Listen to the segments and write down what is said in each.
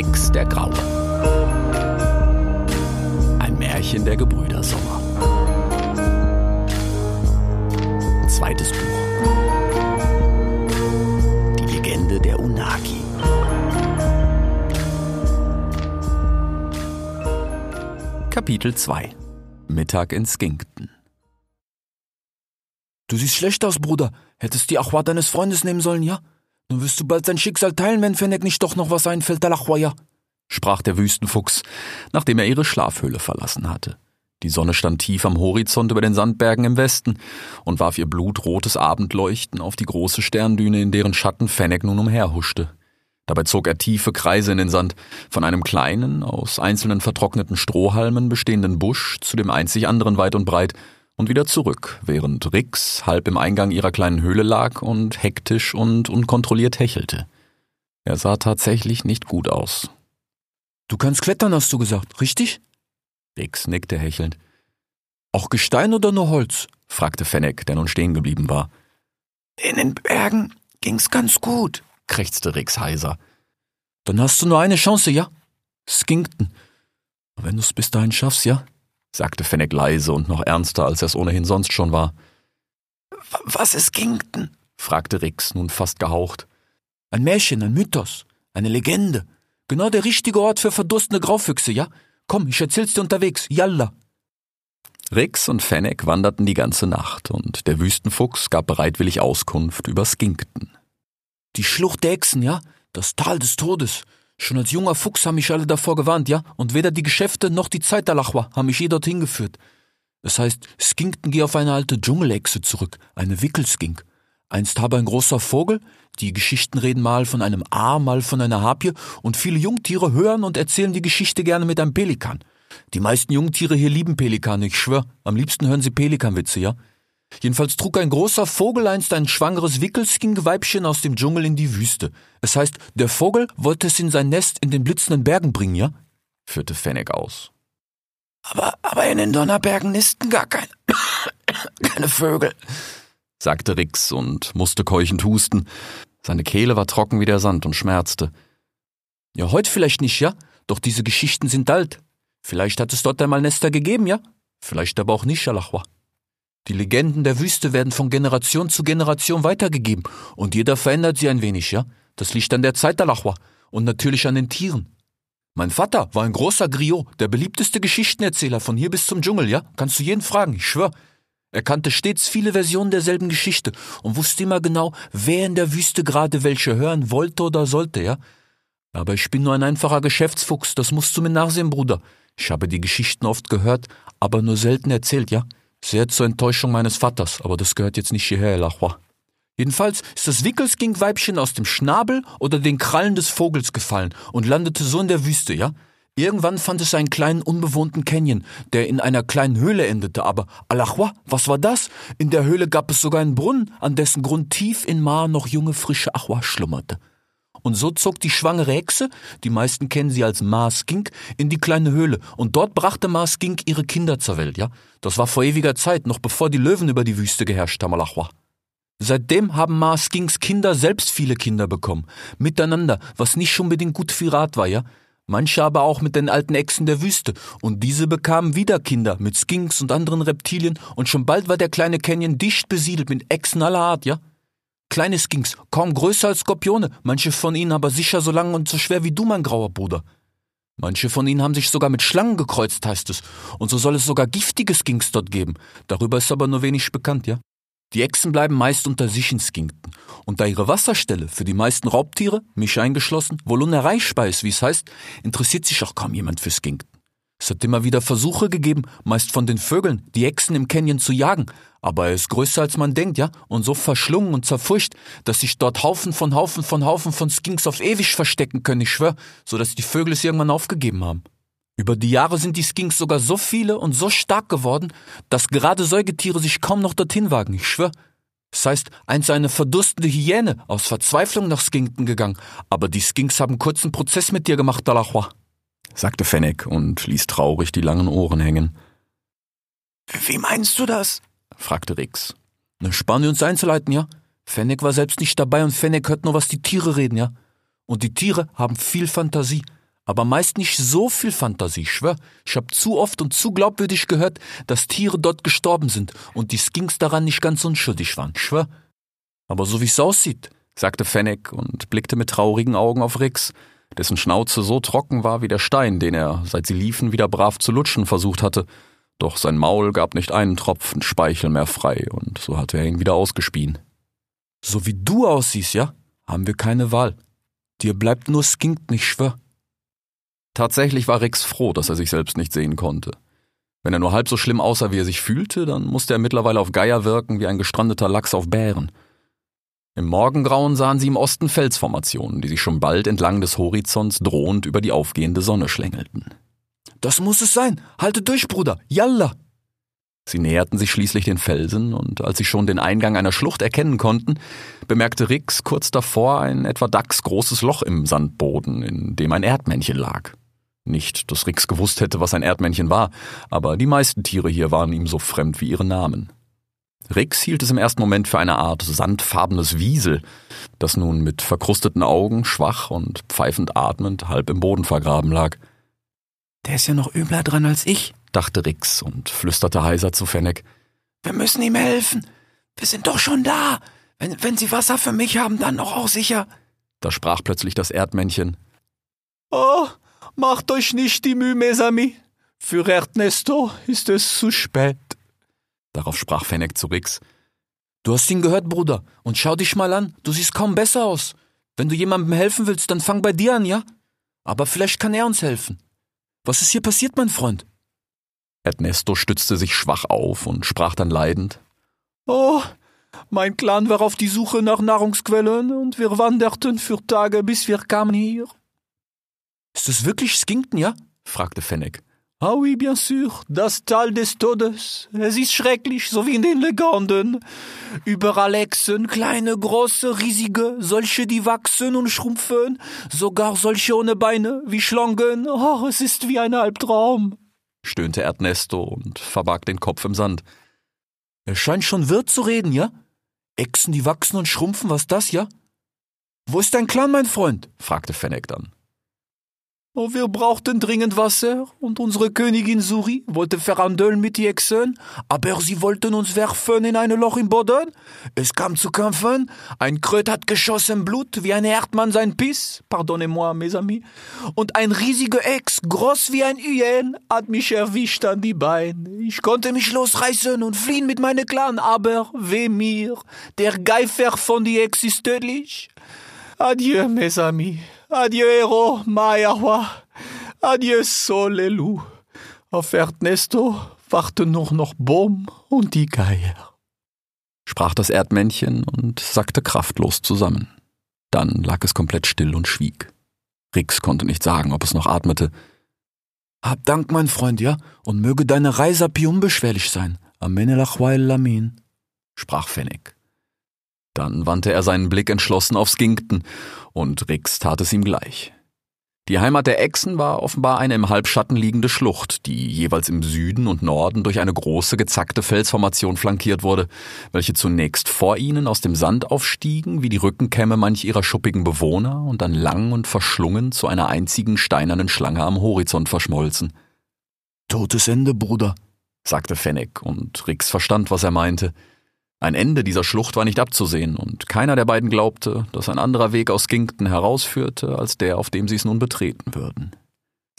Rex der Graue. Ein Märchen der Gebrüder Sommer. Zweites Buch. Die Legende der Unagi. Kapitel 2 Mittag in Skinkton Du siehst schlecht aus, Bruder. Hättest die Achwa deines Freundes nehmen sollen, ja? Dann wirst du bald sein Schicksal teilen, wenn Fennec nicht doch noch was einfällt, der Achwa, ja? sprach der Wüstenfuchs, nachdem er ihre Schlafhöhle verlassen hatte. Die Sonne stand tief am Horizont über den Sandbergen im Westen und warf ihr blutrotes Abendleuchten auf die große Sterndüne, in deren Schatten Fennec nun umherhuschte. Dabei zog er tiefe Kreise in den Sand, von einem kleinen, aus einzelnen vertrockneten Strohhalmen bestehenden Busch zu dem einzig anderen weit und breit und wieder zurück, während Rix halb im Eingang ihrer kleinen Höhle lag und hektisch und unkontrolliert hechelte. Er sah tatsächlich nicht gut aus. Du kannst klettern, hast du gesagt, richtig? Rix nickte hechelnd. Auch Gestein oder nur Holz? fragte Fennec, der nun stehen geblieben war. In den Bergen ging's ganz gut, krächzte Rix heiser. Dann hast du nur eine Chance, ja? Skinkton. Wenn du's bis dahin schaffst, ja? Sagte Fennec leise und noch ernster, als er es ohnehin sonst schon war. Was ist Skinkton? fragte Rix, nun fast gehaucht. Ein Märchen, ein Mythos, eine Legende. Genau der richtige Ort für verdurstende Graufüchse, ja? Komm, ich erzähl's dir unterwegs. Yalla. Rix und Fennec wanderten die ganze Nacht und der Wüstenfuchs gab bereitwillig Auskunft über Skinkton. Die Schlucht der Echsen, ja? Das Tal des Todes. Schon als junger Fuchs haben mich alle davor gewarnt, ja? Und weder die Geschäfte noch die Zeit der Lachwa haben mich je dorthin geführt. Es heißt, Skinkton gehe auf eine alte Dschungelechse zurück, eine Wickelskink. Einst habe ein großer Vogel, die Geschichten reden mal von einem A, mal von einer Harpie, und viele Jungtiere hören und erzählen die Geschichte gerne mit einem Pelikan. Die meisten Jungtiere hier lieben Pelikane, ich schwör. Am liebsten hören sie Pelikanwitze, ja? Jedenfalls trug ein großer Vogel einst ein schwangeres Wickelskink-Weibchen aus dem Dschungel in die Wüste. Es heißt, der Vogel wollte es in sein Nest in den blitzenden Bergen bringen, ja? führte Fennec aus. Aber, aber in den Donnerbergen nisten gar keine, keine Vögel, sagte Rix und musste keuchend husten. Seine Kehle war trocken wie der Sand und schmerzte. Ja, heute vielleicht nicht, ja? Doch diese Geschichten sind alt. Vielleicht hat es dort einmal Nester gegeben, ja? Vielleicht aber auch nicht, Alachwa. Die Legenden der Wüste werden von Generation zu Generation weitergegeben und jeder verändert sie ein wenig, ja? Das liegt an der Zeit, Alachwa, und natürlich an den Tieren. Mein Vater war ein großer Griot, der beliebteste Geschichtenerzähler von hier bis zum Dschungel, ja? Kannst du jeden fragen, ich schwör. Er kannte stets viele Versionen derselben Geschichte und wusste immer genau, wer in der Wüste gerade welche hören wollte oder sollte, ja? Aber ich bin nur ein einfacher Geschäftsfuchs, das musst du mir nachsehen, Bruder. Ich habe die Geschichten oft gehört, aber nur selten erzählt, ja? Sehr zur Enttäuschung meines Vaters, aber das gehört jetzt nicht hierher, Lachwa. Jedenfalls ist das Wickelskink-Weibchen aus dem Schnabel oder den Krallen des Vogels gefallen und landete so in der Wüste, ja? Irgendwann fand es einen kleinen unbewohnten Canyon, der in einer kleinen Höhle endete, aber Alachwa, was war das? In der Höhle gab es sogar einen Brunnen, an dessen Grund tief in Ma noch junge frische Achwa schlummerte. Und so zog die schwangere Hexe, die meisten kennen sie als Ma Skink, in die kleine Höhle. Und dort brachte Ma Skink ihre Kinder zur Welt, ja? Das war vor ewiger Zeit, noch bevor die Löwen über die Wüste geherrscht haben, Alachwa. Seitdem haben Ma Skinks Kinder selbst viele Kinder bekommen. Miteinander, was nicht unbedingt gut für Rat war, ja? Manche aber auch mit den alten Echsen der Wüste. Und diese bekamen wieder Kinder mit Skinks und anderen Reptilien. Und schon bald war der kleine Canyon dicht besiedelt mit Echsen aller Art, ja? Kleine Skinks, kaum größer als Skorpione, manche von ihnen aber sicher so lang und so schwer wie du, mein grauer Bruder. Manche von ihnen haben sich sogar mit Schlangen gekreuzt, heißt es. Und so soll es sogar giftige Skinks dort geben. Darüber ist aber nur wenig bekannt, ja? Die Echsen bleiben meist unter sich in Skinkton. Und da ihre Wasserstelle für die meisten Raubtiere, mich eingeschlossen, wohl unerreichbar ist, wie es heißt, interessiert sich auch kaum jemand für Skinkton. Es hat immer wieder Versuche gegeben, meist von den Vögeln, die Echsen im Canyon zu jagen, aber er ist größer als man denkt, ja, und so verschlungen und zerfurcht, dass sich dort Haufen von Haufen von Haufen von Skinks auf ewig verstecken können, ich schwör, so dass die Vögel es irgendwann aufgegeben haben. Über die Jahre sind die Skinks sogar so viele und so stark geworden, dass gerade Säugetiere sich kaum noch dorthin wagen, ich schwör. Das heißt, eins eine verdurstende Hyäne aus Verzweiflung nach Skinkton gegangen, aber die Skinks haben kurzen Prozess mit dir gemacht, Dalachwa sagte Fennec und ließ traurig die langen Ohren hängen. Wie meinst du das? fragte Rix. Na, spannen wir uns einzuleiten, ja? Fennec war selbst nicht dabei und Fennec hört nur, was die Tiere reden, ja? Und die Tiere haben viel Fantasie. Aber meist nicht so viel Fantasie, schwör. Ich hab zu oft und zu glaubwürdig gehört, dass Tiere dort gestorben sind und die Skinks daran nicht ganz unschuldig waren, schwör. Aber so wie's aussieht, sagte Fennec und blickte mit traurigen Augen auf Rix, dessen Schnauze so trocken war wie der Stein, den er, seit sie liefen, wieder brav zu lutschen versucht hatte. Doch sein Maul gab nicht einen Tropfen Speichel mehr frei, und so hatte er ihn wieder ausgespien. So wie du aussiehst, ja, haben wir keine Wahl. Dir bleibt nur Skink nicht schwör. Tatsächlich war Rix froh, dass er sich selbst nicht sehen konnte. Wenn er nur halb so schlimm aussah, wie er sich fühlte, dann musste er mittlerweile auf Geier wirken wie ein gestrandeter Lachs auf Bären. Im Morgengrauen sahen sie im Osten Felsformationen, die sich schon bald entlang des Horizonts drohend über die aufgehende Sonne schlängelten. Das muss es sein. Halte durch, Bruder. Yalla! Sie näherten sich schließlich den Felsen, und als sie schon den Eingang einer Schlucht erkennen konnten, bemerkte Rix kurz davor ein etwa dachsgroßes Loch im Sandboden, in dem ein Erdmännchen lag. Nicht, dass Rix gewusst hätte, was ein Erdmännchen war, aber die meisten Tiere hier waren ihm so fremd wie ihre Namen. Rix hielt es im ersten Moment für eine Art sandfarbenes Wiesel, das nun mit verkrusteten Augen, schwach und pfeifend atmend, halb im Boden vergraben lag. Der ist ja noch übler dran als ich, dachte Rix und flüsterte heiser zu Fennec. Wir müssen ihm helfen. Wir sind doch schon da. Wenn, wenn Sie Wasser für mich haben, dann doch auch sicher. Da sprach plötzlich das Erdmännchen. Oh, macht euch nicht die Mühe, mes amis. Für Ernesto ist es zu spät. Darauf sprach Fennec zu Rix. Du hast ihn gehört, Bruder, und schau dich mal an, du siehst kaum besser aus. Wenn du jemandem helfen willst, dann fang bei dir an, ja? Aber vielleicht kann er uns helfen. Was ist hier passiert, mein Freund? Ernesto stützte sich schwach auf und sprach dann leidend. Oh, mein Clan war auf die Suche nach Nahrungsquellen und wir wanderten für Tage, bis wir kamen hier. Ist es wirklich Skinkton, ja? fragte Fennec. Ah oui, bien sûr, das Tal des Todes. Es ist schrecklich, so wie in den Legenden. Überall Echsen, kleine, große, riesige, solche, die wachsen und schrumpfen, sogar solche ohne Beine, wie Schlangen. Oh, es ist wie ein Albtraum, stöhnte Ernesto und verbarg den Kopf im Sand. Er scheint schon Wirt zu reden, ja? Echsen, die wachsen und schrumpfen, was das, ja? Wo ist dein Clan, mein Freund? fragte Fennec dann. Oh, wir brauchten dringend Wasser und unsere Königin Suri wollte verhandeln mit die Echsen, aber sie wollten uns werfen in ein Loch im Boden. Es kam zu Kämpfen, ein Kröt hat geschossen Blut wie ein Erdmann sein Piss, pardonnez-moi, mes amis, und ein riesiger Ex, groß wie ein Hyän, hat mich erwischt an die Beine. Ich konnte mich losreißen und fliehen mit meinem Clan, aber weh mir, der Geifer von die Ex ist tödlich. Adieu, mes amis. Adieu, Hero, Mayawa. Adieu, Solelu. Auf Ernesto warten nur noch Baum und die Geier. Sprach das Erdmännchen und sackte kraftlos zusammen. Dann lag es komplett still und schwieg. Rix konnte nicht sagen, ob es noch atmete. Hab Dank, mein Freund, ja, und möge deine Reise unbeschwerlich sein. Amen Lamin, sprach Fennec. Dann wandte er seinen Blick entschlossen auf Skinkton, und Rix tat es ihm gleich. Die Heimat der Echsen war offenbar eine im Halbschatten liegende Schlucht, die jeweils im Süden und Norden durch eine große gezackte Felsformation flankiert wurde, welche zunächst vor ihnen aus dem Sand aufstiegen, wie die Rückenkämme manch ihrer schuppigen Bewohner, und dann lang und verschlungen zu einer einzigen steinernen Schlange am Horizont verschmolzen. Totes Ende, Bruder, sagte Fennec, und Rix verstand, was er meinte. Ein Ende dieser Schlucht war nicht abzusehen, und keiner der beiden glaubte, dass ein anderer Weg aus Ginkton herausführte, als der, auf dem sie es nun betreten würden.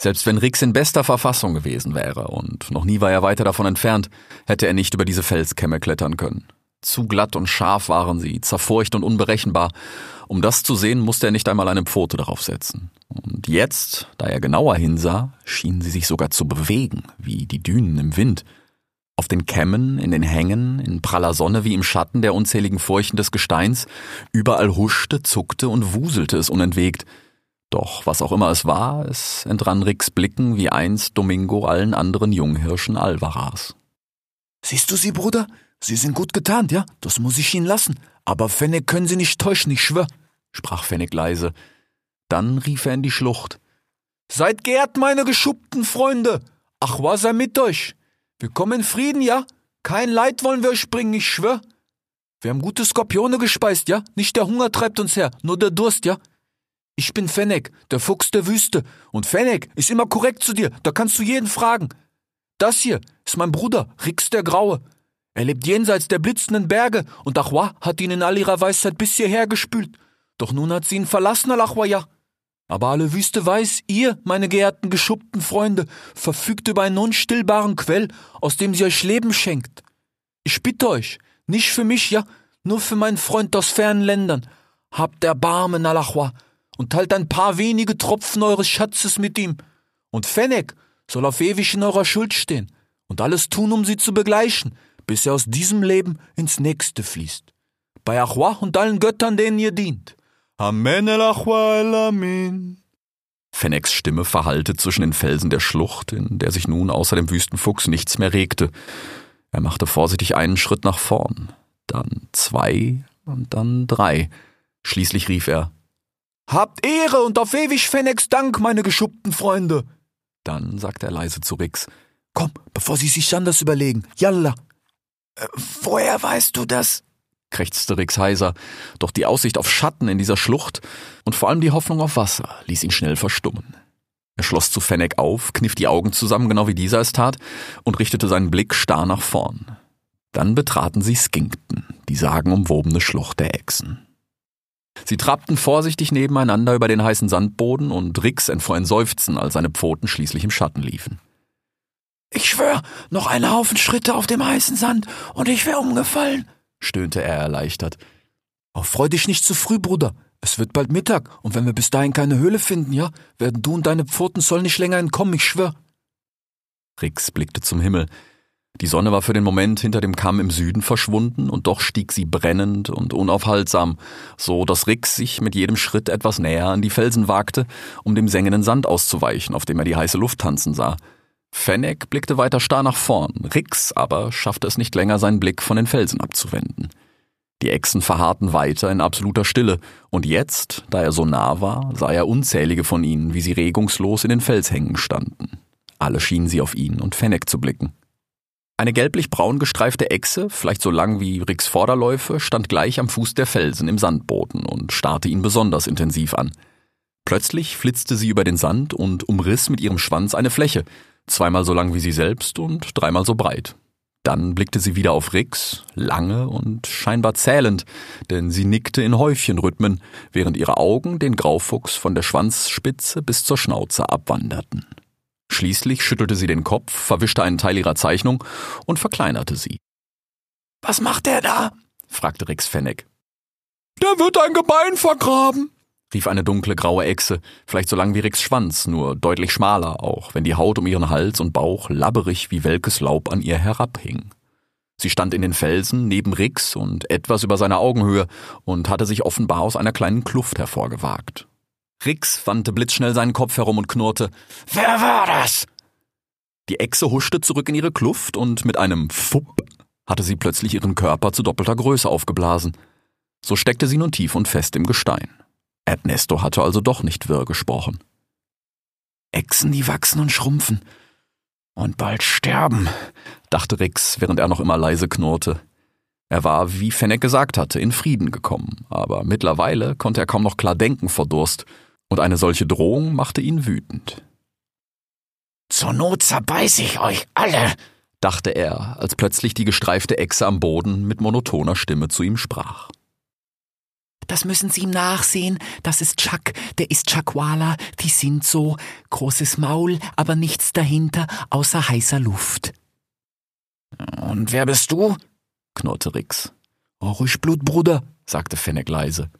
Selbst wenn Rix in bester Verfassung gewesen wäre, und noch nie war er weiter davon entfernt, hätte er nicht über diese Felskämme klettern können. Zu glatt und scharf waren sie, zerfurcht und unberechenbar. Um das zu sehen, musste er nicht einmal eine Pfote darauf setzen. Und jetzt, da er genauer hinsah, schienen sie sich sogar zu bewegen, wie die Dünen im Wind – auf den Kämmen, in den Hängen, in praller Sonne wie im Schatten der unzähligen Furchen des Gesteins, überall huschte, zuckte und wuselte es unentwegt. Doch was auch immer es war, es entrann Ricks Blicken wie einst Domingo allen anderen Junghirschen Alvaras. Siehst du sie, Bruder? Sie sind gut getarnt, ja? Das muss ich Ihnen lassen. Aber Fennec können Sie nicht täuschen, ich schwör, sprach Fennec leise. Dann rief er in die Schlucht. Seid geehrt, meine geschuppten Freunde! Ach, was er mit euch? Wir kommen in Frieden, ja? Kein Leid wollen wir euch bringen, ich schwör. Wir haben gute Skorpione gespeist, ja? Nicht der Hunger treibt uns her, nur der Durst, ja? Ich bin Fennec, der Fuchs der Wüste. Und Fennec ist immer korrekt zu dir, da kannst du jeden fragen. Das hier ist mein Bruder, Rix der Graue. Er lebt jenseits der blitzenden Berge und Achwa hat ihn in all ihrer Weisheit bis hierher gespült. Doch nun hat sie ihn verlassen, Al-Achwa, ja. Aber alle Wüste weiß, ihr, meine geehrten geschuppten Freunde, verfügt über einen unstillbaren Quell, aus dem sie euch Leben schenkt. Ich bitte euch, nicht für mich, ja, nur für meinen Freund aus fernen Ländern. Habt Erbarmen, Alachwa, und teilt ein paar wenige Tropfen eures Schatzes mit ihm. Und Fennec soll auf ewig in eurer Schuld stehen und alles tun, um sie zu begleichen, bis er aus diesem Leben ins nächste fließt. Bei Achwa und allen Göttern, denen ihr dient. Amen el Amin. Fennecs Stimme verhallte zwischen den Felsen der Schlucht, in der sich nun außer dem Wüstenfuchs nichts mehr regte. Er machte vorsichtig einen Schritt nach vorn, dann zwei und dann drei. Schließlich rief er Habt Ehre und auf ewig Fennecs Dank, meine geschuppten Freunde. Dann sagte er leise zu Rix Komm, bevor Sie sich anders überlegen. Yalla. Äh, woher weißt du das? Krächzte Rix heiser, doch die Aussicht auf Schatten in dieser Schlucht und vor allem die Hoffnung auf Wasser ließ ihn schnell verstummen. Er schloss zu Fennec auf, kniff die Augen zusammen, genau wie dieser es tat, und richtete seinen Blick starr nach vorn. Dann betraten sie Skinkton, die sagenumwobene Schlucht der Echsen. Sie trabten vorsichtig nebeneinander über den heißen Sandboden und Rix entfuhr ein Seufzen, als seine Pfoten schließlich im Schatten liefen. Ich schwör, noch ein Haufen Schritte auf dem heißen Sand und ich wär umgefallen, stöhnte er erleichtert. Oh, freu dich nicht zu früh, Bruder. Es wird bald Mittag, und wenn wir bis dahin keine Höhle finden, ja, werden du und deine Pfoten soll nicht länger entkommen, ich schwör. Rix blickte zum Himmel. Die Sonne war für den Moment hinter dem Kamm im Süden verschwunden, und doch stieg sie brennend und unaufhaltsam, so dass Rix sich mit jedem Schritt etwas näher an die Felsen wagte, um dem sengenden Sand auszuweichen, auf dem er die heiße Luft tanzen sah. Fennec blickte weiter starr nach vorn, Rix aber schaffte es nicht länger, seinen Blick von den Felsen abzuwenden. Die Echsen verharrten weiter in absoluter Stille, und jetzt, da er so nah war, sah er unzählige von ihnen, wie sie regungslos in den Felshängen standen. Alle schienen sie auf ihn und Fennec zu blicken. Eine gelblich-braun gestreifte Echse, vielleicht so lang wie Ricks Vorderläufe, stand gleich am Fuß der Felsen im Sandboden und starrte ihn besonders intensiv an. Plötzlich flitzte sie über den Sand und umriss mit ihrem Schwanz eine Fläche, zweimal so lang wie sie selbst und dreimal so breit. Dann blickte sie wieder auf Rix, lange und scheinbar zählend, denn sie nickte in Häufchenrhythmen, während ihre Augen den Graufuchs von der Schwanzspitze bis zur Schnauze abwanderten. Schließlich schüttelte sie den Kopf, verwischte einen Teil ihrer Zeichnung und verkleinerte sie. Was macht der da? fragte Rix Fennec. Der wird ein Gebein vergraben, rief eine dunkle graue Echse, vielleicht so lang wie Ricks Schwanz, nur deutlich schmaler, auch wenn die Haut um ihren Hals und Bauch labberig wie welkes Laub an ihr herabhing. Sie stand in den Felsen neben Rix und etwas über seiner Augenhöhe und hatte sich offenbar aus einer kleinen Kluft hervorgewagt. Rix wandte blitzschnell seinen Kopf herum und knurrte. Wer war das? Die Echse huschte zurück in ihre Kluft und mit einem Fupp hatte sie plötzlich ihren Körper zu doppelter Größe aufgeblasen. So steckte sie nun tief und fest im Gestein. Ernesto hatte also doch nicht wirr gesprochen. Echsen, die wachsen und schrumpfen. Und bald sterben, dachte Rix, während er noch immer leise knurrte. Er war, wie Fennec gesagt hatte, in Frieden gekommen, aber mittlerweile konnte er kaum noch klar denken vor Durst, und eine solche Drohung machte ihn wütend. Zur Not zerbeiß ich euch alle, dachte er, als plötzlich die gestreifte Echse am Boden mit monotoner Stimme zu ihm sprach. Das müssen Sie ihm nachsehen. Das ist Chuck, der ist Chakwala. Die sind so. Großes Maul, aber nichts dahinter, außer heißer Luft. Und wer bist du? knurrte Rix. Oh, ruhig Blut, Bruder, sagte Fennec leise.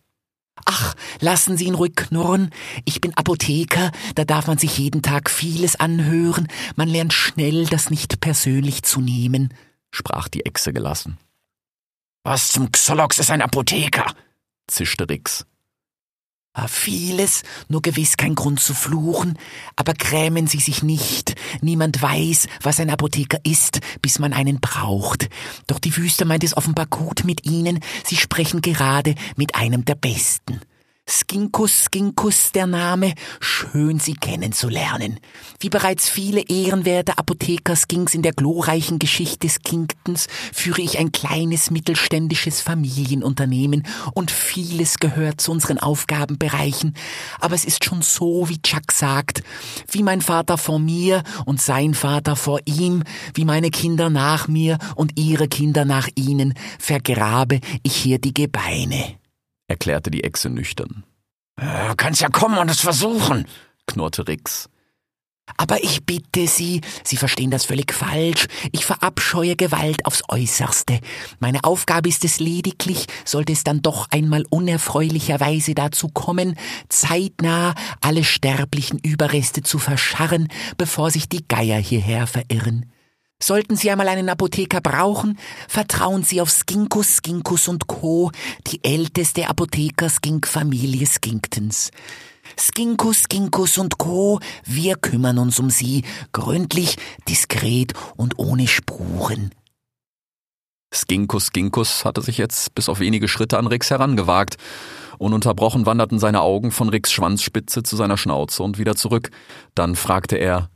Ach, lassen Sie ihn ruhig knurren. Ich bin Apotheker, da darf man sich jeden Tag vieles anhören. Man lernt schnell, das nicht persönlich zu nehmen, sprach die Echse gelassen. Was zum Xolox ist ein Apotheker? Zischte Rix. Ah, vieles, nur gewiss kein Grund zu fluchen, aber grämen Sie sich nicht. Niemand weiß, was ein Apotheker ist, bis man einen braucht. Doch die Wüste meint es offenbar gut mit Ihnen. Sie sprechen gerade mit einem der Besten. Skinkus Skinkus der Name, schön Sie kennenzulernen. Wie bereits viele ehrenwerte Apotheker Skinks in der glorreichen Geschichte Skinktons führe ich ein kleines mittelständisches Familienunternehmen und vieles gehört zu unseren Aufgabenbereichen. Aber es ist schon so, wie Chuck sagt, wie mein Vater vor mir und sein Vater vor ihm, wie meine Kinder nach mir und ihre Kinder nach ihnen, vergrabe ich hier die Gebeine erklärte die Echse nüchtern. Äh, kannst ja kommen und es versuchen, knurrte Rix. Aber ich bitte Sie, Sie verstehen das völlig falsch. Ich verabscheue Gewalt aufs Äußerste. Meine Aufgabe ist es lediglich, sollte es dann doch einmal unerfreulicherweise dazu kommen, zeitnah alle sterblichen Überreste zu verscharren, bevor sich die Geier hierher verirren. Sollten Sie einmal einen Apotheker brauchen, vertrauen Sie auf Skinkus, Skinkus und Co., die älteste Apotheker-Skink-Familie Skinktons. Skinkus, Skinkus und Co., wir kümmern uns um Sie, gründlich, diskret und ohne Spuren. Skinkus Skinkus hatte sich jetzt bis auf wenige Schritte an Rix herangewagt. Ununterbrochen wanderten seine Augen von Rix Schwanzspitze zu seiner Schnauze und wieder zurück. Dann fragte er,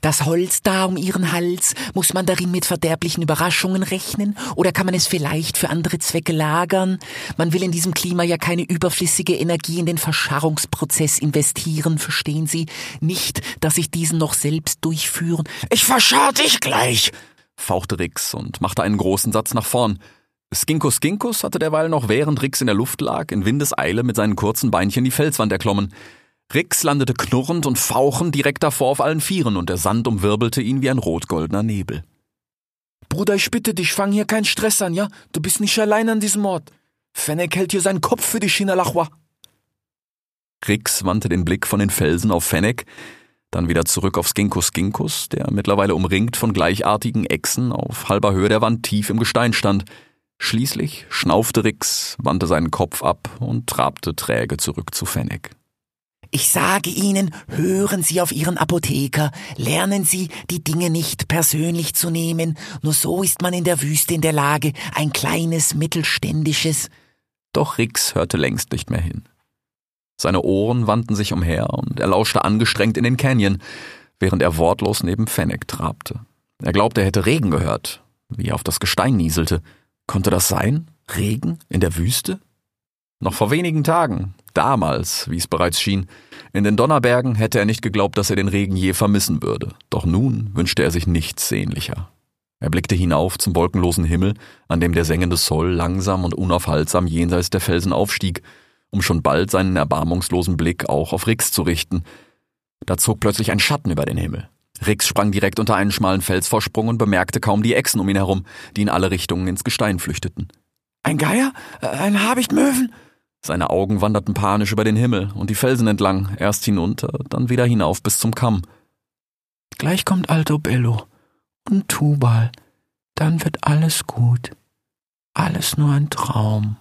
das Holz da um ihren Hals, muss man darin mit verderblichen Überraschungen rechnen oder kann man es vielleicht für andere Zwecke lagern? Man will in diesem Klima ja keine überflüssige Energie in den Verscharrungsprozess investieren, verstehen Sie? Nicht, dass ich diesen noch selbst durchführen. Ich verscharr dich gleich! fauchte Rix und machte einen großen Satz nach vorn. Skinkus Skinkus hatte derweil noch während Rix in der Luft lag, in Windeseile mit seinen kurzen Beinchen die Felswand erklommen. Rix landete knurrend und fauchend direkt davor auf allen Vieren und der Sand umwirbelte ihn wie ein rot-goldener Nebel. Bruder, ich bitte dich, fang hier keinen Stress an, ja? Du bist nicht allein an diesem Ort. Fennec hält hier seinen Kopf für die Shinalachwa. Rix wandte den Blick von den Felsen auf Fennec, dann wieder zurück auf Skinkus Skinkus, der mittlerweile umringt von gleichartigen Echsen auf halber Höhe der Wand tief im Gestein stand. Schließlich schnaufte Rix, wandte seinen Kopf ab und trabte träge zurück zu Fennec. Ich sage Ihnen, hören Sie auf Ihren Apotheker, lernen Sie, die Dinge nicht persönlich zu nehmen, nur so ist man in der Wüste in der Lage, ein kleines, mittelständisches. Doch Rix hörte längst nicht mehr hin. Seine Ohren wandten sich umher und er lauschte angestrengt in den Canyon, während er wortlos neben Fennec trabte. Er glaubte, er hätte Regen gehört, wie er auf das Gestein nieselte. Konnte das sein? Regen in der Wüste? Noch vor wenigen Tagen, damals, wie es bereits schien, in den Donnerbergen hätte er nicht geglaubt, dass er den Regen je vermissen würde. Doch nun wünschte er sich nichts sehnlicher. Er blickte hinauf zum wolkenlosen Himmel, an dem der sengende Soll langsam und unaufhaltsam jenseits der Felsen aufstieg, um schon bald seinen erbarmungslosen Blick auch auf Rix zu richten. Da zog plötzlich ein Schatten über den Himmel. Rix sprang direkt unter einen schmalen Felsvorsprung und bemerkte kaum die Echsen um ihn herum, die in alle Richtungen ins Gestein flüchteten. Ein Geier? Ein Habichtmöwen? Seine Augen wanderten panisch über den Himmel und die Felsen entlang, erst hinunter, dann wieder hinauf bis zum Kamm. Gleich kommt Alto Bello und Tubal, dann wird alles gut. Alles nur ein Traum.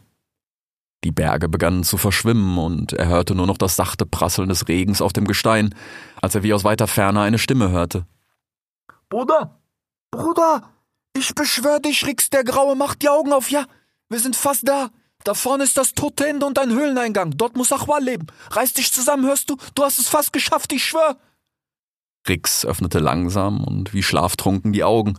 Die Berge begannen zu verschwimmen und er hörte nur noch das sachte Prasseln des Regens auf dem Gestein, als er wie aus weiter Ferne eine Stimme hörte. Bruder, Bruder, ich beschwör dich, Rix der Graue, mach die Augen auf, ja? Wir sind fast da. Da vorne ist das tote Ende und ein Höhleneingang. Dort muss Achwa leben. Reiß dich zusammen, hörst du? Du hast es fast geschafft, ich schwör. Rix öffnete langsam und wie schlaftrunken die Augen.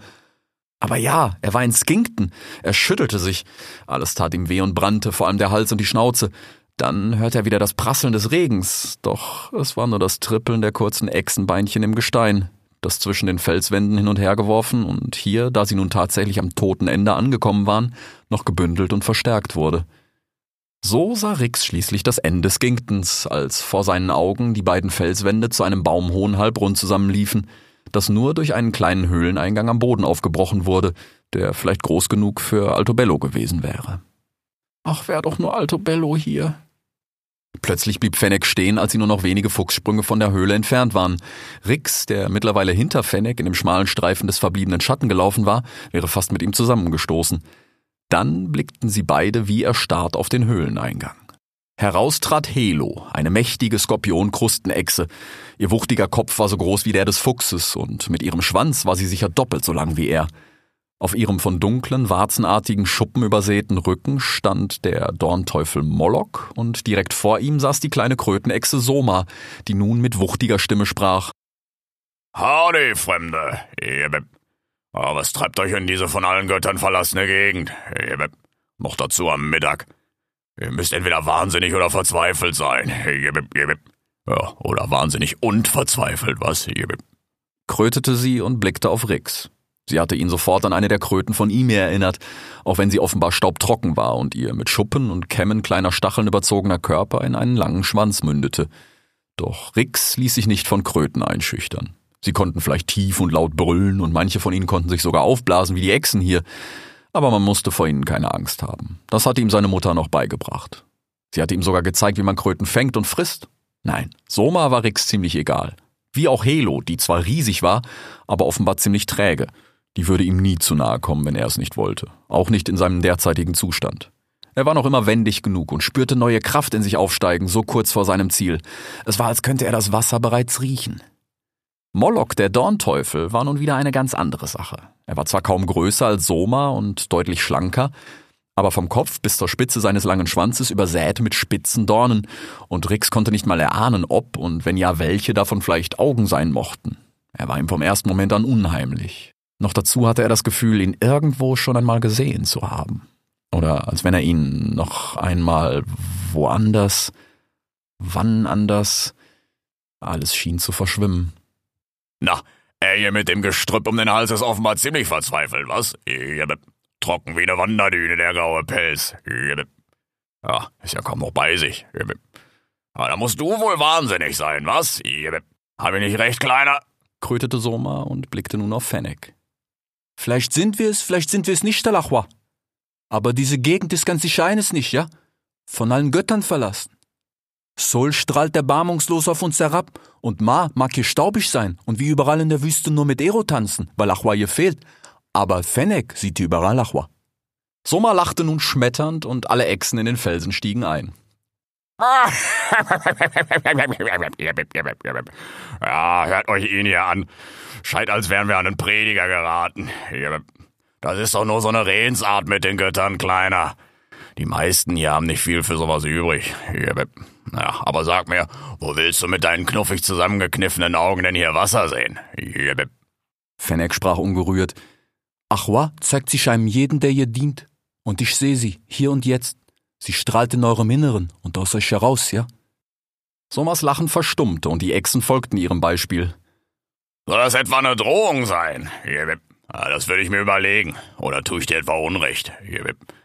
Aber ja, er war in Skinkton. Er schüttelte sich. Alles tat ihm weh und brannte, vor allem der Hals und die Schnauze. Dann hörte er wieder das Prasseln des Regens, doch es war nur das Trippeln der kurzen Echsenbeinchen im Gestein, das zwischen den Felswänden hin und her geworfen und hier, da sie nun tatsächlich am toten Ende angekommen waren, noch gebündelt und verstärkt wurde. So sah Rix schließlich das Ende Skinktons, als vor seinen Augen die beiden Felswände zu einem baumhohen Halbrund zusammenliefen, das nur durch einen kleinen Höhleneingang am Boden aufgebrochen wurde, der vielleicht groß genug für Altobello gewesen wäre. Ach, wär doch nur Altobello hier, Plötzlich blieb Fennec stehen, als sie nur noch wenige Fuchssprünge von der Höhle entfernt waren. Rix, der mittlerweile hinter Fennec in dem schmalen Streifen des verbliebenen Schatten gelaufen war, wäre fast mit ihm zusammengestoßen. Dann blickten sie beide wie erstarrt auf den Höhleneingang. Heraus trat Helo, eine mächtige Skorpionkrustenechse. Ihr wuchtiger Kopf war so groß wie der des Fuchses und mit ihrem Schwanz war sie sicher doppelt so lang wie er. Auf ihrem von dunklen, warzenartigen Schuppen übersäten Rücken stand der Dornteufel Moloch und direkt vor ihm saß die kleine Krötenechse Soma, die nun mit wuchtiger Stimme sprach. Howdy, Fremde. Oh, was treibt euch in diese von allen Göttern verlassene Gegend? Noch dazu am Mittag. Ihr müsst entweder wahnsinnig oder verzweifelt sein. Ja, oder wahnsinnig und verzweifelt, was? Krötete sie und blickte auf Rix. Sie hatte ihn sofort an eine der Kröten von ihm erinnert, auch wenn sie offenbar staubtrocken war und ihr mit Schuppen und Kämmen kleiner Stacheln überzogener Körper in einen langen Schwanz mündete. Doch Rix ließ sich nicht von Kröten einschüchtern. Sie konnten vielleicht tief und laut brüllen und manche von ihnen konnten sich sogar aufblasen wie die Echsen hier, aber man musste vor ihnen keine Angst haben. Das hatte ihm seine Mutter noch beigebracht. Sie hatte ihm sogar gezeigt, wie man Kröten fängt und frisst. Nein, Soma war Rix ziemlich egal. Wie auch Helo, die zwar riesig war, aber offenbar ziemlich träge. Die würde ihm nie zu nahe kommen, wenn er es nicht wollte. Auch nicht in seinem derzeitigen Zustand. Er war noch immer wendig genug und spürte neue Kraft in sich aufsteigen, so kurz vor seinem Ziel. Es war, als könnte er das Wasser bereits riechen. Moloch, der Dornteufel, war nun wieder eine ganz andere Sache. Er war zwar kaum größer als Soma und deutlich schlanker, aber vom Kopf bis zur Spitze seines langen Schwanzes übersät mit spitzen Dornen, und Rix konnte nicht mal erahnen, ob und wenn ja welche davon vielleicht Augen sein mochten. Er war ihm vom ersten Moment an unheimlich. Noch dazu hatte er das Gefühl, ihn irgendwo schon einmal gesehen zu haben. Oder als wenn er ihn noch einmal woanders, wann anders, alles schien zu verschwimmen. Na, er hier mit dem Gestrüpp um den Hals ist offenbar ziemlich verzweifelt, was? Trocken wie eine Wanderdüne, der graue Pelz. Ja, ist ja kaum noch bei sich. Aber da musst du wohl wahnsinnig sein, was? Hab ich nicht recht, Kleiner? krötete Soma und blickte nun auf Fennec. Vielleicht sind wir es, vielleicht sind wir es nicht, Talachwa. Aber diese Gegend ist ganz sicher eines nicht, ja? Von allen Göttern verlassen. Sol strahlt erbarmungslos auf uns herab und Ma mag hier staubig sein und wie überall in der Wüste nur mit Ero tanzen, weil Achwa hier fehlt. Aber Fennec sieht hier überall Achwa. Soma lachte nun schmetternd und alle Echsen in den Felsen stiegen ein. Ja, hört euch ihn hier an. Scheint, als wären wir an einen Prediger geraten. Das ist doch nur so eine Redensart mit den Göttern, Kleiner. Die meisten hier haben nicht viel für sowas übrig. Ja, aber sag mir, wo willst du mit deinen knuffig zusammengekniffenen Augen denn hier Wasser sehen? Fennec sprach ungerührt. Achwa zeigt sich einem jeden, der ihr dient. Und ich sehe sie, hier und jetzt. Sie strahlt in eurem Inneren und aus euch heraus, ja? Sommers Lachen verstummte und die Echsen folgten ihrem Beispiel. Soll das etwa eine Drohung sein? Das würde ich mir überlegen. Oder tue ich dir etwa Unrecht?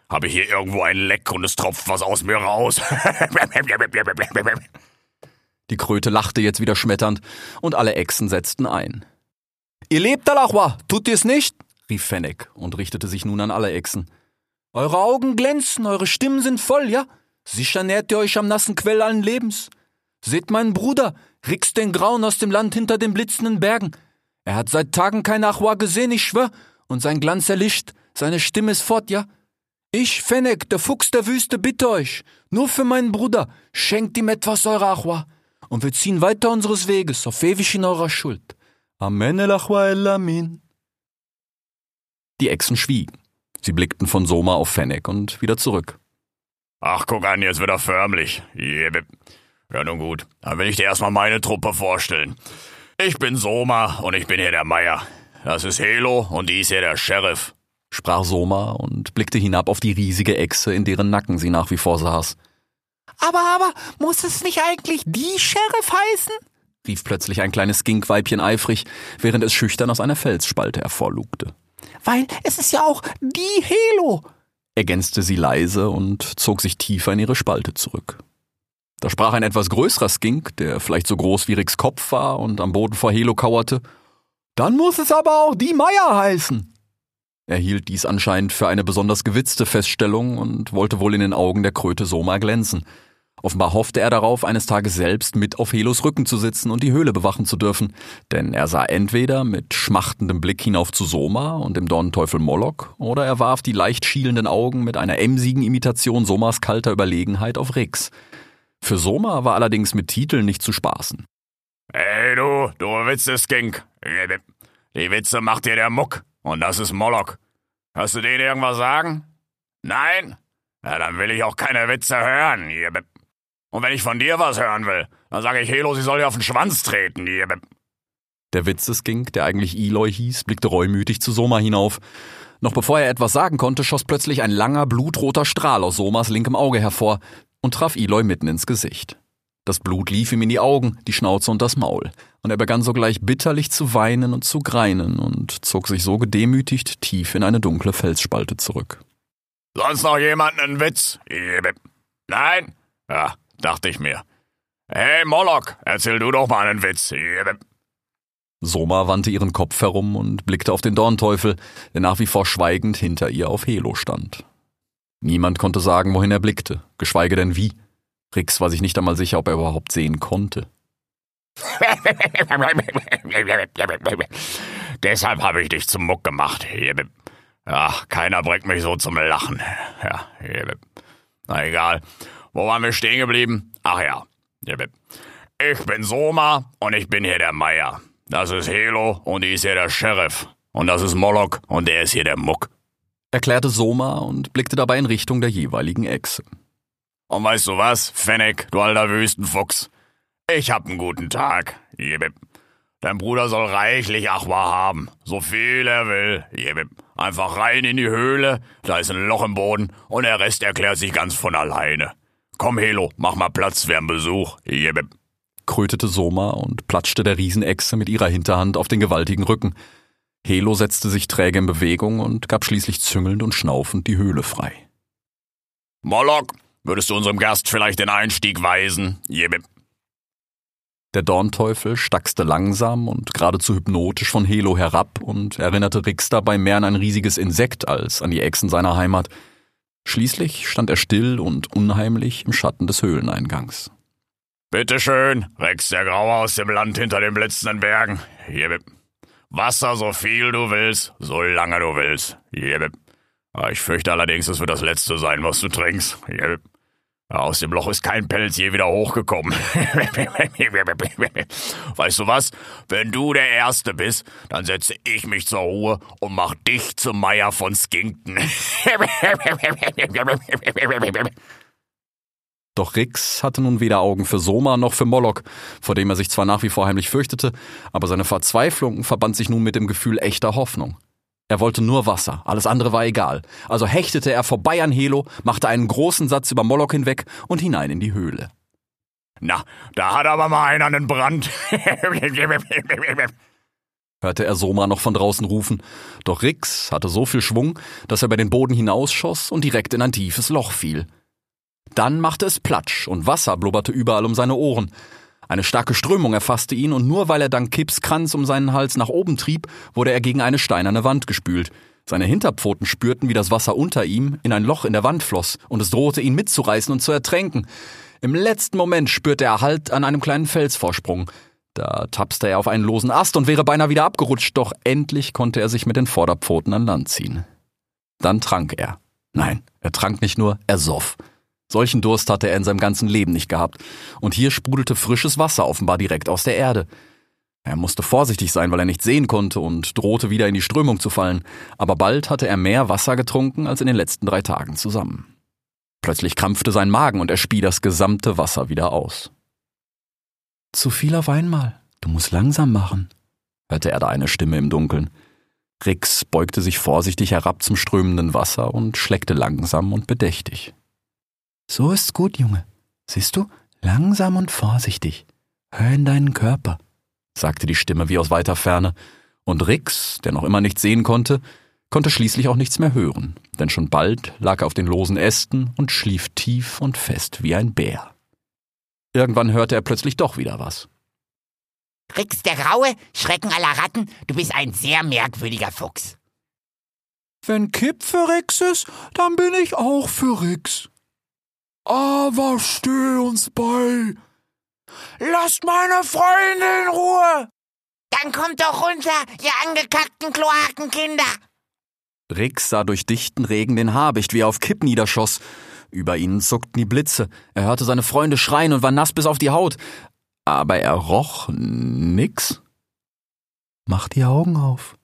Habe ich hier irgendwo ein Leck und es tropft was aus mir raus? Die Kröte lachte jetzt wieder schmetternd und alle Echsen setzten ein. Ihr lebt, Alachwa, tut ihr's nicht? rief Fennec und richtete sich nun an alle Echsen. Eure Augen glänzen, eure Stimmen sind voll, ja? Sicher nährt ihr euch am nassen Quell allen Lebens. Seht meinen Bruder, Rix den Grauen aus dem Land hinter den blitzenden Bergen. Er hat seit Tagen kein Achwa gesehen, ich schwör, und sein Glanz erlischt, seine Stimme ist fort, ja? Ich, Fennec, der Fuchs der Wüste, bitte euch, nur für meinen Bruder, schenkt ihm etwas eurer Achwa, und wir ziehen weiter unseres Weges, auf ewig in eurer Schuld. Amen el Achwa el Amin. Die Echsen schwiegen. Sie blickten von Soma auf Fennec und wieder zurück. Ach, guck an, jetzt wird er förmlich. Ja, nun gut. Dann will ich dir erstmal meine Truppe vorstellen. Ich bin Soma und ich bin hier der Meier. Das ist Helo und die ist hier der Sheriff, sprach Soma und blickte hinab auf die riesige Echse, in deren Nacken sie nach wie vor saß. Aber, aber, muss es nicht eigentlich die Sheriff heißen? rief plötzlich ein kleines Skinkweibchen eifrig, während es schüchtern aus einer Felsspalte hervorlugte. Weil es ist ja auch die Helo, ergänzte sie leise und zog sich tiefer in ihre Spalte zurück. Da sprach ein etwas größerer Skink, der vielleicht so groß wie Ricks Kopf war und am Boden vor Helo kauerte. Dann muss es aber auch die Meier heißen. Er hielt dies anscheinend für eine besonders gewitzte Feststellung und wollte wohl in den Augen der Kröte Soma glänzen. Offenbar hoffte er darauf, eines Tages selbst mit auf Helos Rücken zu sitzen und die Höhle bewachen zu dürfen, denn er sah entweder mit schmachtendem Blick hinauf zu Soma und dem Dornteufel Moloch, oder er warf die leicht schielenden Augen mit einer emsigen Imitation Somas kalter Überlegenheit auf Rix. Für Soma war allerdings mit Titeln nicht zu spaßen. Hey du, du Witzeskink. Die Witze macht dir der Muck. Und das ist Moloch. Hast du denen irgendwas sagen? Nein? Ja, dann will ich auch keine Witze hören. Und wenn ich von dir was hören will, dann sage ich Helo, sie soll dir auf den Schwanz treten. Der Witzeskink, der eigentlich Eloy hieß, blickte reumütig zu Soma hinauf. Noch bevor er etwas sagen konnte, schoss plötzlich ein langer, blutroter Strahl aus Somas linkem Auge hervor und traf Eloy mitten ins Gesicht. Das Blut lief ihm in die Augen, die Schnauze und das Maul, und er begann sogleich bitterlich zu weinen und zu greinen und zog sich so gedemütigt tief in eine dunkle Felsspalte zurück. Sonst noch jemand einen Witz? Nein? Ja, dachte ich mir. Hey Moloch, erzähl du doch mal einen Witz. Soma wandte ihren Kopf herum und blickte auf den Dornteufel, der nach wie vor schweigend hinter ihr auf Helo stand. Niemand konnte sagen, wohin er blickte, geschweige denn wie. Rix war sich nicht einmal sicher, ob er überhaupt sehen konnte. Deshalb habe ich dich zum Muck gemacht. Ach, keiner bringt mich so zum Lachen. Ja, na egal. Wo waren wir stehen geblieben? Ach ja. Ich bin Soma und ich bin hier der Meier. Das ist Helo und die ist hier der Sheriff. Und das ist Moloch und der ist hier der Muck. Erklärte Soma und blickte dabei in Richtung der jeweiligen Echse. Und weißt du was, Fennec, du alter Wüstenfuchs? Ich hab einen guten Tag. Jebib. Dein Bruder soll reichlich Achwa haben. So viel er will. Jebib. Einfach rein in die Höhle, da ist ein Loch im Boden und der Rest erklärt sich ganz von alleine. Komm, Helo, mach mal Platz, wir haben Besuch. Jebib. krötete Soma und platschte der Riesenechse mit ihrer Hinterhand auf den gewaltigen Rücken. Helo setzte sich träge in Bewegung und gab schließlich züngelnd und schnaufend die Höhle frei. Moloch, würdest du unserem Gast vielleicht den Einstieg weisen? Jebib. Der Dornteufel stackste langsam und geradezu hypnotisch von Helo herab und erinnerte Rix dabei mehr an ein riesiges Insekt als an die Echsen seiner Heimat. Schließlich stand er still und unheimlich im Schatten des Höhleneingangs. Bitteschön, Rex der Graue aus dem Land hinter den blitzenden Bergen. Hier, Wasser so viel du willst, so lange du willst. Hier, Ich fürchte allerdings, es wird das Letzte sein, was du trinkst. Hier, aus dem Loch ist kein Pelz je wieder hochgekommen. weißt du was? Wenn du der Erste bist, dann setze ich mich zur Ruhe und mach dich zum Meier von Skinkton. Doch Rix hatte nun weder Augen für Soma noch für Moloch, vor dem er sich zwar nach wie vor heimlich fürchtete, aber seine Verzweiflung verband sich nun mit dem Gefühl echter Hoffnung. Er wollte nur Wasser, alles andere war egal. Also hechtete er vorbei an Helo, machte einen großen Satz über Moloch hinweg und hinein in die Höhle. Na, da hat aber mal einer einen Brand. hörte er Soma noch von draußen rufen, doch Rix hatte so viel Schwung, dass er über den Boden hinausschoss und direkt in ein tiefes Loch fiel. Dann machte es Platsch und Wasser blubberte überall um seine Ohren. Eine starke Strömung erfasste ihn und nur weil er dank Kips Kranz um seinen Hals nach oben trieb, wurde er gegen eine steinerne Wand gespült. Seine Hinterpfoten spürten, wie das Wasser unter ihm in ein Loch in der Wand floss und es drohte ihn mitzureißen und zu ertränken. Im letzten Moment spürte er Halt an einem kleinen Felsvorsprung. Da tapste er auf einen losen Ast und wäre beinahe wieder abgerutscht, doch endlich konnte er sich mit den Vorderpfoten an Land ziehen. Dann trank er. Nein, er trank nicht nur, er soff. Solchen Durst hatte er in seinem ganzen Leben nicht gehabt. Und hier sprudelte frisches Wasser offenbar direkt aus der Erde. Er musste vorsichtig sein, weil er nicht sehen konnte und drohte wieder in die Strömung zu fallen. Aber bald hatte er mehr Wasser getrunken als in den letzten drei Tagen zusammen. Plötzlich krampfte sein Magen und er spie das gesamte Wasser wieder aus. Zu viel auf einmal. Du musst langsam machen, hörte er da eine Stimme im Dunkeln. Rix beugte sich vorsichtig herab zum strömenden Wasser und schleckte langsam und bedächtig. So ist's gut, Junge. Siehst du? Langsam und vorsichtig. Hör in deinen Körper, sagte die Stimme wie aus weiter Ferne, und Rix, der noch immer nichts sehen konnte, konnte schließlich auch nichts mehr hören, denn schon bald lag er auf den losen Ästen und schlief tief und fest wie ein Bär. Irgendwann hörte er plötzlich doch wieder was. Rix der Graue, Schrecken aller Ratten, du bist ein sehr merkwürdiger Fuchs. Wenn Kipp für Rix ist, dann bin ich auch für Rix, aber steh uns bei. Lasst meine Freunde in Ruhe. Dann kommt doch runter, ihr angekackten Kloakenkinder. Rix sah durch dichten Regen den Habicht, wie er auf Kipp niederschoss. Über ihnen zuckten die Blitze. Er hörte seine Freunde schreien und war nass bis auf die Haut. Aber er roch nix. Mach die Augen auf,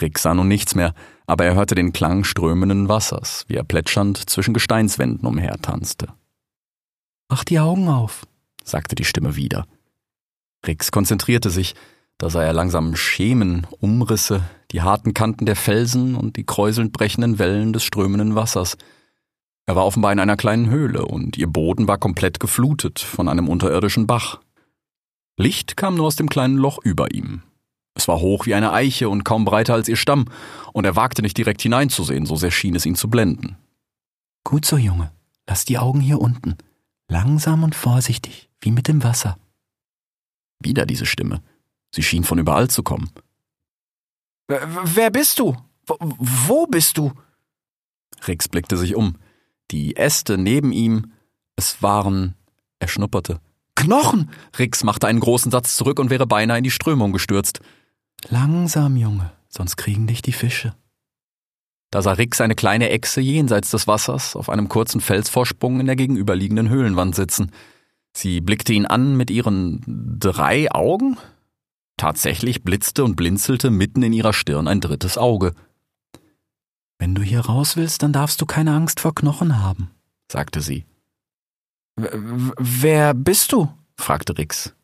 Rick sah nun nichts mehr, aber er hörte den Klang strömenden Wassers, wie er plätschernd zwischen Gesteinswänden umhertanzte. Mach die Augen auf, sagte die Stimme wieder. Rix konzentrierte sich, da sah er langsam Schemen, Umrisse, die harten Kanten der Felsen und die kräuselnd brechenden Wellen des strömenden Wassers. Er war offenbar in einer kleinen Höhle und ihr Boden war komplett geflutet von einem unterirdischen Bach. Licht kam nur aus dem kleinen Loch über ihm. Es war hoch wie eine Eiche und kaum breiter als ihr Stamm, und er wagte nicht direkt hineinzusehen, so sehr schien es ihn zu blenden. Gut so, Junge. Lass die Augen hier unten. Langsam und vorsichtig, wie mit dem Wasser. Wieder diese Stimme. Sie schien von überall zu kommen. Wer bist du? Wo bist du? Rix blickte sich um. Die Äste neben ihm, es waren, er schnupperte. Knochen! Rix machte einen großen Satz zurück und wäre beinahe in die Strömung gestürzt. Langsam, Junge, sonst kriegen dich die Fische. Da sah Rix eine kleine Echse jenseits des Wassers auf einem kurzen Felsvorsprung in der gegenüberliegenden Höhlenwand sitzen. Sie blickte ihn an mit ihren drei Augen. Tatsächlich blitzte und blinzelte mitten in ihrer Stirn ein drittes Auge. Wenn du hier raus willst, dann darfst du keine Angst vor Knochen haben, sagte sie. Wer bist du? fragte Rix.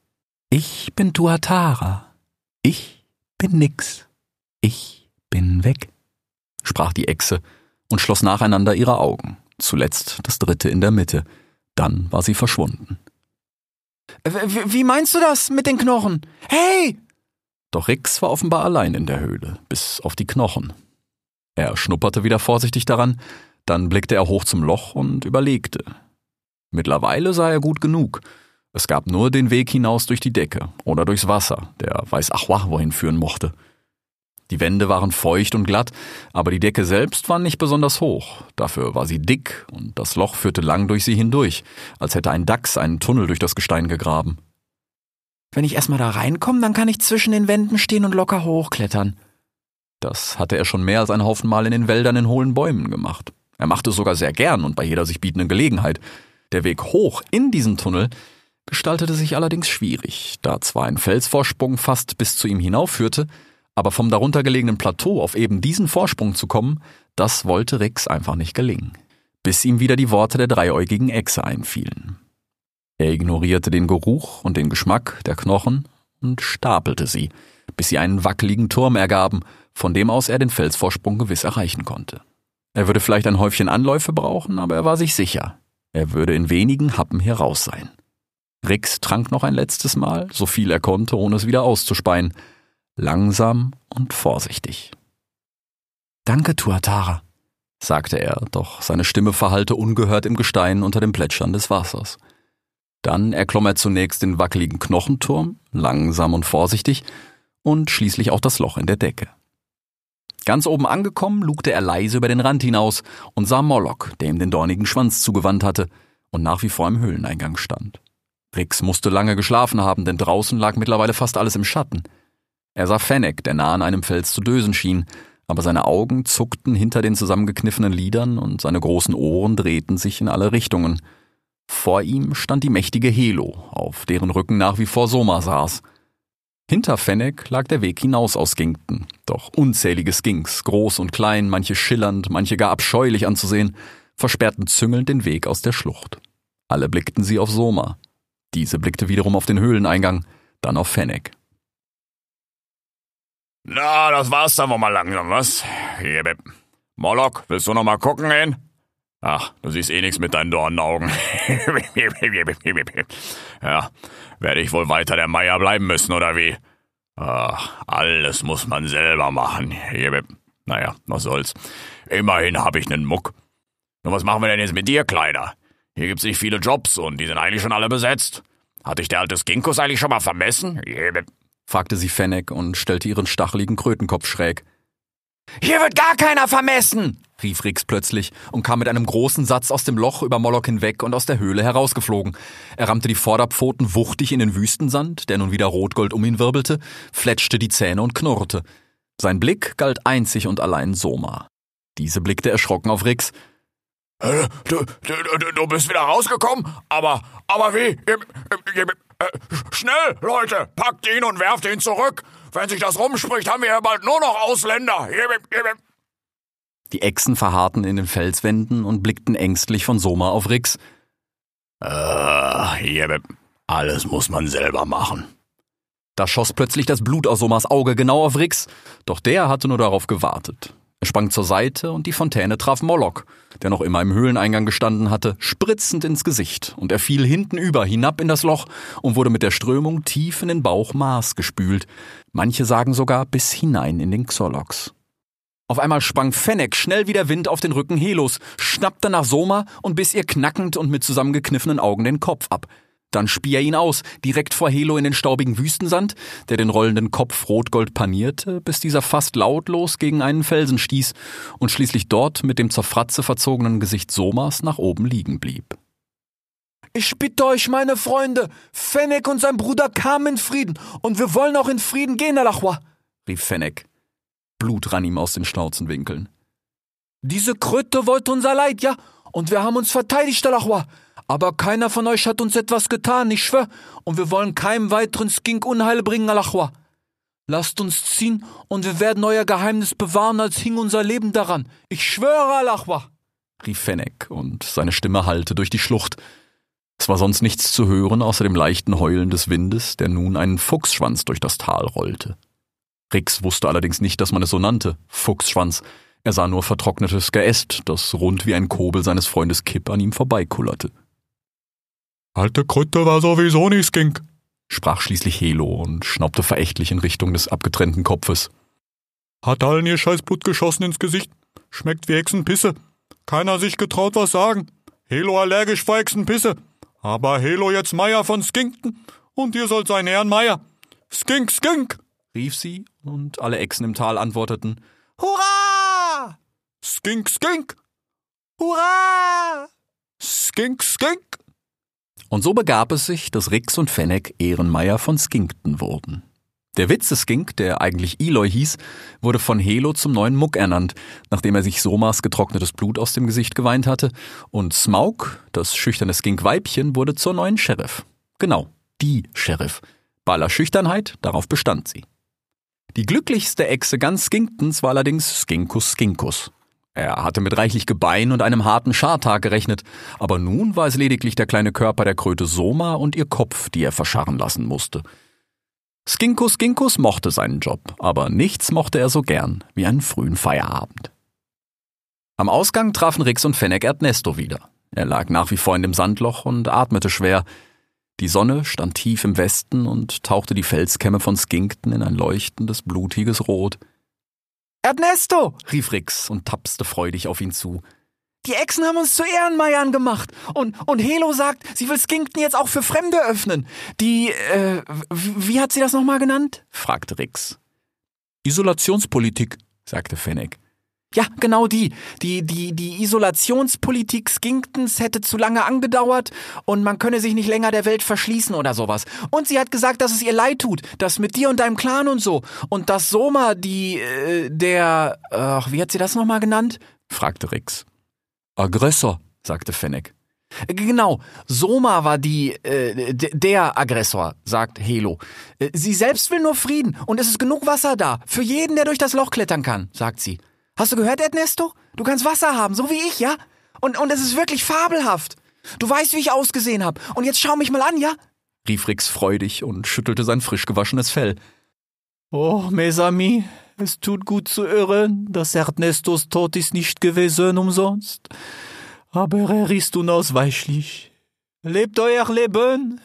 Ich bin Tuatara. Ich bin nix. Ich bin weg, sprach die Echse und schloss nacheinander ihre Augen, zuletzt das dritte in der Mitte. Dann war sie verschwunden. Wie meinst du das mit den Knochen? Hey! Doch Rix war offenbar allein in der Höhle, bis auf die Knochen. Er schnupperte wieder vorsichtig daran, dann blickte er hoch zum Loch und überlegte. Mittlerweile sah er gut genug. Es gab nur den Weg hinaus durch die Decke oder durchs Wasser, der weiß ach wohin führen mochte. Die Wände waren feucht und glatt, aber die Decke selbst war nicht besonders hoch. Dafür war sie dick und das Loch führte lang durch sie hindurch, als hätte ein Dachs einen Tunnel durch das Gestein gegraben. Wenn ich erstmal da reinkomme, dann kann ich zwischen den Wänden stehen und locker hochklettern. Das hatte er schon mehr als einen Haufen Mal in den Wäldern in hohlen Bäumen gemacht. Er machte es sogar sehr gern und bei jeder sich bietenden Gelegenheit. Der Weg hoch in diesen Tunnel gestaltete sich allerdings schwierig, da zwar ein Felsvorsprung fast bis zu ihm hinaufführte, aber vom darunter gelegenen Plateau auf eben diesen Vorsprung zu kommen, das wollte Rix einfach nicht gelingen. Bis ihm wieder die Worte der dreiäugigen Echse einfielen. Er ignorierte den Geruch und den Geschmack der Knochen und stapelte sie, bis sie einen wackeligen Turm ergaben, von dem aus er den Felsvorsprung gewiss erreichen konnte. Er würde vielleicht ein Häufchen Anläufe brauchen, aber er war sich sicher. Er würde in wenigen Happen hier raus sein. Rix trank noch ein letztes Mal, so viel er konnte, ohne es wieder auszuspeien, langsam und vorsichtig. Danke, Tuatara, sagte er, doch seine Stimme verhallte ungehört im Gestein unter dem Plätschern des Wassers. Dann erklomm er zunächst den wackeligen Knochenturm, langsam und vorsichtig, und schließlich auch das Loch in der Decke. Ganz oben angekommen, lugte er leise über den Rand hinaus und sah Moloch, der ihm den dornigen Schwanz zugewandt hatte und nach wie vor im Höhleneingang stand. Rix musste lange geschlafen haben, denn draußen lag mittlerweile fast alles im Schatten. Er sah Fennec, der nah an einem Fels zu dösen schien, aber seine Augen zuckten hinter den zusammengekniffenen Lidern und seine großen Ohren drehten sich in alle Richtungen. Vor ihm stand die mächtige Helo, auf deren Rücken nach wie vor Soma saß. Hinter Fennec lag der Weg hinaus aus Ginkten, doch unzählige Skinks, groß und klein, manche schillernd, manche gar abscheulich anzusehen, versperrten züngelnd den Weg aus der Schlucht. Alle blickten sie auf Soma. Diese blickte wiederum auf den Höhleneingang, dann auf Fennec. Na, das war's dann wohl mal langsam, was? Hier, Moloch, willst du noch mal gucken gehen? Ach, du siehst eh nichts mit deinen Dornenaugen. ja, werde ich wohl weiter der Meier bleiben müssen, oder wie? Ach, alles muss man selber machen. Hier, naja, was soll's. Immerhin habe ich nen Muck. Nur was machen wir denn jetzt mit dir, Kleiner? Hier gibt's nicht viele Jobs und die sind eigentlich schon alle besetzt. Hat dich der alte Skinkus eigentlich schon mal vermessen? fragte sie Fennec und stellte ihren stacheligen Krötenkopf schräg. Hier wird gar keiner vermessen! rief Rix plötzlich und kam mit einem großen Satz aus dem Loch über Moloch hinweg und aus der Höhle herausgeflogen. Er rammte die Vorderpfoten wuchtig in den Wüstensand, der nun wieder rotgold um ihn wirbelte, fletschte die Zähne und knurrte. Sein Blick galt einzig und allein Soma. Diese blickte erschrocken auf Rix. Du, du, du bist wieder rausgekommen? Aber, aber wie? Äh, schnell, Leute, packt ihn und werft ihn zurück. wenn sich das rumspricht, haben wir ja bald nur noch Ausländer. Die Echsen verharrten in den Felswänden und blickten ängstlich von Soma auf Rix. Äh, alles muss man selber machen. Da schoss plötzlich das Blut aus Somas Auge genau auf Rix, doch der hatte nur darauf gewartet. Er sprang zur Seite und die Fontäne traf Moloch, der noch immer im Höhleneingang gestanden hatte, spritzend ins Gesicht, und er fiel hintenüber hinab in das Loch und wurde mit der Strömung tief in den Bauch Mars gespült, manche sagen sogar bis hinein in den Xolox. Auf einmal sprang Fennec schnell wie der Wind auf den Rücken Helos, schnappte nach Soma und biss ihr knackend und mit zusammengekniffenen Augen den Kopf ab. Dann spie er ihn aus, direkt vor Helo in den staubigen Wüstensand, der den rollenden Kopf rotgold panierte, bis dieser fast lautlos gegen einen Felsen stieß und schließlich dort mit dem zur Fratze verzogenen Gesicht Somas nach oben liegen blieb. Ich bitte euch, meine Freunde, Fennec und sein Bruder kamen in Frieden und wir wollen auch in Frieden gehen, Alachwa, rief Fennec. Blut rann ihm aus den Schnauzenwinkeln. Diese Kröte wollte unser Leid, ja, und wir haben uns verteidigt, Alachwa. Aber keiner von euch hat uns etwas getan, ich schwör, und wir wollen keinem weiteren Skink Unheil bringen, Alachwa. Lasst uns ziehen, und wir werden euer Geheimnis bewahren, als hing unser Leben daran. Ich schwöre, Alachwa, rief Fennec, und seine Stimme hallte durch die Schlucht. Es war sonst nichts zu hören, außer dem leichten Heulen des Windes, der nun einen Fuchsschwanz durch das Tal rollte. Rix wusste allerdings nicht, dass man es so nannte, Fuchsschwanz. Er sah nur vertrocknetes Geäst, das rund wie ein Kobel seines Freundes Kipp an ihm vorbeikullerte. Alte Krütte war sowieso nicht Skink, sprach schließlich Helo und schnaubte verächtlich in Richtung des abgetrennten Kopfes. Hat allen ihr Scheißblut geschossen ins Gesicht. Schmeckt wie Hexenpisse. Keiner sich getraut was sagen. Helo allergisch vor Hexenpisse. Aber Helo jetzt Meier von Skinkten und ihr sollt sein Herrn Meier. Skink, Skink! rief sie und alle Echsen im Tal antworteten Hurra! Skink, Skink! Hurra! Skink, Skink! Und so begab es sich, dass Rix und Fennec Ehrenmeier von Skinkton wurden. Der Witze-Skink, der eigentlich Eloy hieß, wurde von Helo zum neuen Muck ernannt, nachdem er sich Somas getrocknetes Blut aus dem Gesicht geweint hatte, und Smaug, das schüchterne Skink-Weibchen, wurde zur neuen Sheriff. Genau, die Sheriff. Bei aller Schüchternheit, darauf bestand sie. Die glücklichste Echse ganz Skinktons war allerdings Skinkus Skinkus. Er hatte mit reichlich Gebein und einem harten Schartag gerechnet, aber nun war es lediglich der kleine Körper der Kröte Soma und ihr Kopf, die er verscharren lassen musste. Skinkus Skinkus mochte seinen Job, aber nichts mochte er so gern wie einen frühen Feierabend. Am Ausgang trafen Rix und Fennec Ernesto wieder. Er lag nach wie vor in dem Sandloch und atmete schwer. Die Sonne stand tief im Westen und tauchte die Felskämme von Skinkton in ein leuchtendes, blutiges Rot. Ernesto! rief Rix und tapste freudig auf ihn zu. Die Echsen haben uns zu Ehrenmeiern gemacht. Und, und Helo sagt, sie will Skinkton jetzt auch für Fremde öffnen. Die, äh, wie hat sie das nochmal genannt? fragte Rix. Isolationspolitik, sagte Fennec. Ja, genau die. Die, die, die Isolationspolitik Skinktons hätte zu lange angedauert und man könne sich nicht länger der Welt verschließen oder sowas. Und sie hat gesagt, dass es ihr leid tut, das mit dir und deinem Clan und so. Und dass Soma die, äh, der, ach, wie hat sie das nochmal genannt? fragte Rix. Aggressor, sagte Fennec. Genau, Soma war die, äh, der Aggressor, sagt Helo. Sie selbst will nur Frieden und es ist genug Wasser da, für jeden, der durch das Loch klettern kann, sagt sie. Hast du gehört, Ernesto? Du kannst Wasser haben, so wie ich, ja? Und, und es ist wirklich fabelhaft. Du weißt, wie ich ausgesehen habe. Und jetzt schau mich mal an, ja? rief Rix freudig und schüttelte sein frisch gewaschenes Fell. Oh, mes amis, es tut gut zu hören, dass Ernestos Tod ist nicht gewesen umsonst. Aber er ist unausweichlich. Lebt euer Leben,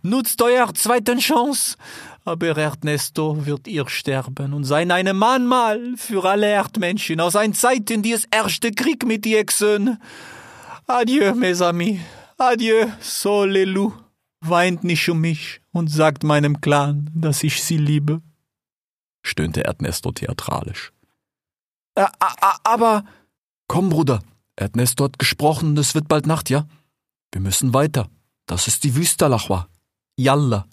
nutzt euer zweiten Chance, aber Ernesto wird ihr sterben und sein eine Mahnmal für alle Erdmenschen aus ein Zeiten, die es erste Krieg mit die Echsen. Adieu, mes amis. Adieu, Solelu. Weint nicht um mich und sagt meinem Clan, dass ich sie liebe. stöhnte Ernesto theatralisch. Ä aber. Komm, Bruder. Ernesto hat gesprochen, es wird bald Nacht, ja? Wir müssen weiter. Das ist die Wüsterlachwa. Yalla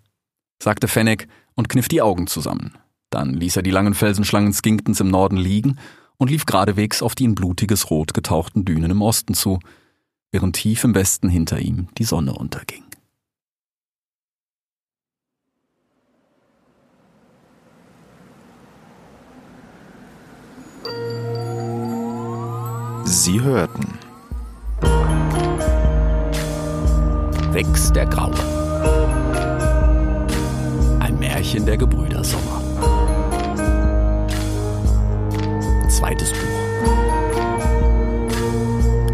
sagte Fennec und kniff die Augen zusammen. Dann ließ er die langen Felsenschlangen Skinktons im Norden liegen und lief geradewegs auf die in blutiges Rot getauchten Dünen im Osten zu, während tief im Westen hinter ihm die Sonne unterging. Sie hörten. Wächst der Graue. Märchen der Gebrüder Sommer. Zweites Buch.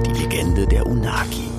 Die Legende der Unagi.